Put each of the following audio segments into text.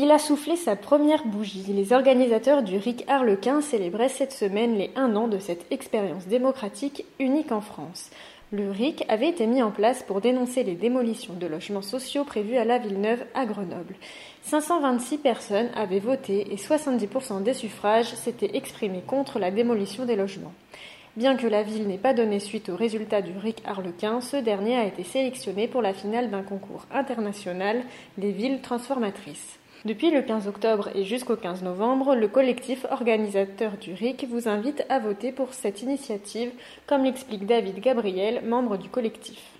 Il a soufflé sa première bougie. Les organisateurs du RIC Arlequin célébraient cette semaine les un an de cette expérience démocratique unique en France. Le RIC avait été mis en place pour dénoncer les démolitions de logements sociaux prévues à la Villeneuve à Grenoble. 526 personnes avaient voté et 70% des suffrages s'étaient exprimés contre la démolition des logements. Bien que la ville n'ait pas donné suite aux résultats du RIC Arlequin, ce dernier a été sélectionné pour la finale d'un concours international des villes transformatrices. Depuis le 15 octobre et jusqu'au 15 novembre, le collectif organisateur du RIC vous invite à voter pour cette initiative, comme l'explique David Gabriel, membre du collectif.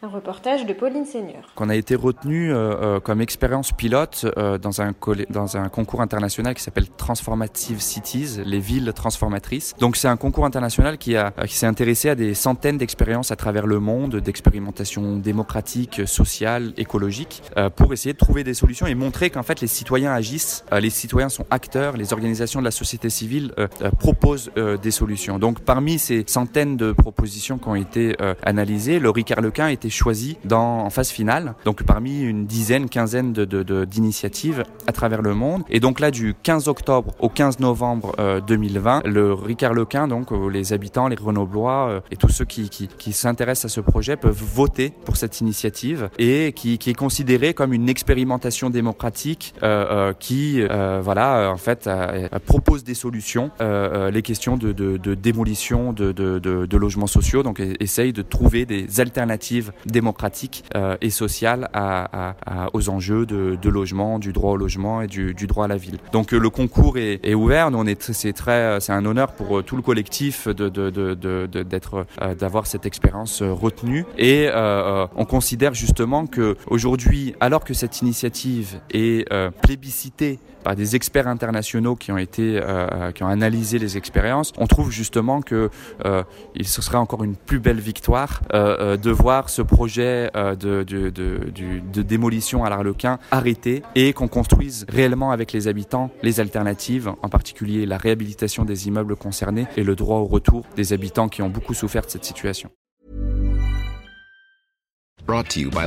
Un reportage de Pauline Seigneur. Qu'on a été retenu euh, euh, comme expérience pilote euh, dans, un dans un concours international qui s'appelle Transformative Cities, les villes transformatrices. Donc c'est un concours international qui, qui s'est intéressé à des centaines d'expériences à travers le monde, d'expérimentations démocratiques, sociales, écologiques, pour essayer de trouver des solutions et montrer qu'en fait les citoyens agissent, les citoyens sont acteurs, les organisations de la société civile proposent des solutions. Donc parmi ces centaines de propositions qui ont été analysées, le Ricard Lequin a été dans, en phase finale, donc parmi une dizaine, quinzaine d'initiatives de, de, à travers le monde. Et donc là, du 15 octobre au 15 novembre 2020, euh, le Ricard Lequin, donc euh, les habitants, les Grenoblois euh, et tous ceux qui, qui, qui s'intéressent à ce projet peuvent voter pour cette initiative et qui, qui est considérée comme une expérimentation démocratique qui, voilà, en fait, propose des solutions, les questions de, de, de démolition de, de, logements sociaux, donc essaye de trouver des alternatives démocratique euh, et sociale aux enjeux de, logement, du droit au logement et du, droit à la ville. Donc euh, le concours est, ouvert. Nous, on est c'est très c'est un honneur pour euh, tout le collectif d'être d'avoir cette expérience retenue et on considère justement que aujourd'hui, alors que cette initiative est plébiscitée par des experts internationaux qui ont été qui ont analysé les expériences, on trouve justement que euh, il ce serait encore une plus belle victoire euh, de voir ce projet euh, de, démolition à l'Arlequin arrêté et qu'on construise réellement avec les habitants les alternatives, en particulier la réhabilitation des immeubles concernés et le droit au retour des habitants qui ont beaucoup souffert de cette situation. Brought to you by.